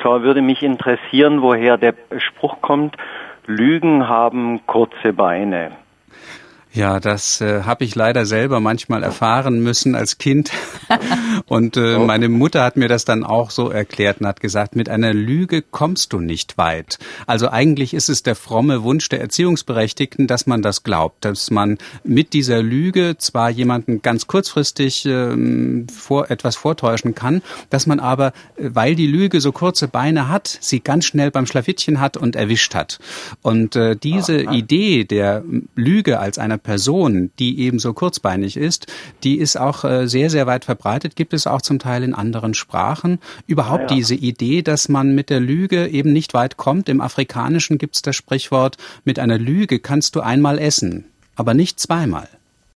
zwar würde mich interessieren, woher der Spruch kommt, Lügen haben kurze Beine. Ja, das äh, habe ich leider selber manchmal erfahren müssen als Kind. und äh, oh. meine Mutter hat mir das dann auch so erklärt und hat gesagt, mit einer Lüge kommst du nicht weit. Also eigentlich ist es der fromme Wunsch der Erziehungsberechtigten, dass man das glaubt, dass man mit dieser Lüge zwar jemanden ganz kurzfristig ähm, vor etwas vortäuschen kann, dass man aber, äh, weil die Lüge so kurze Beine hat, sie ganz schnell beim Schlafittchen hat und erwischt hat. Und äh, diese Aha. Idee der Lüge als einer Person, die eben so kurzbeinig ist, die ist auch äh, sehr, sehr weit verbreitet, gibt es auch zum Teil in anderen Sprachen. Überhaupt ja, ja. diese Idee, dass man mit der Lüge eben nicht weit kommt. Im Afrikanischen gibt es das Sprichwort, mit einer Lüge kannst du einmal essen, aber nicht zweimal.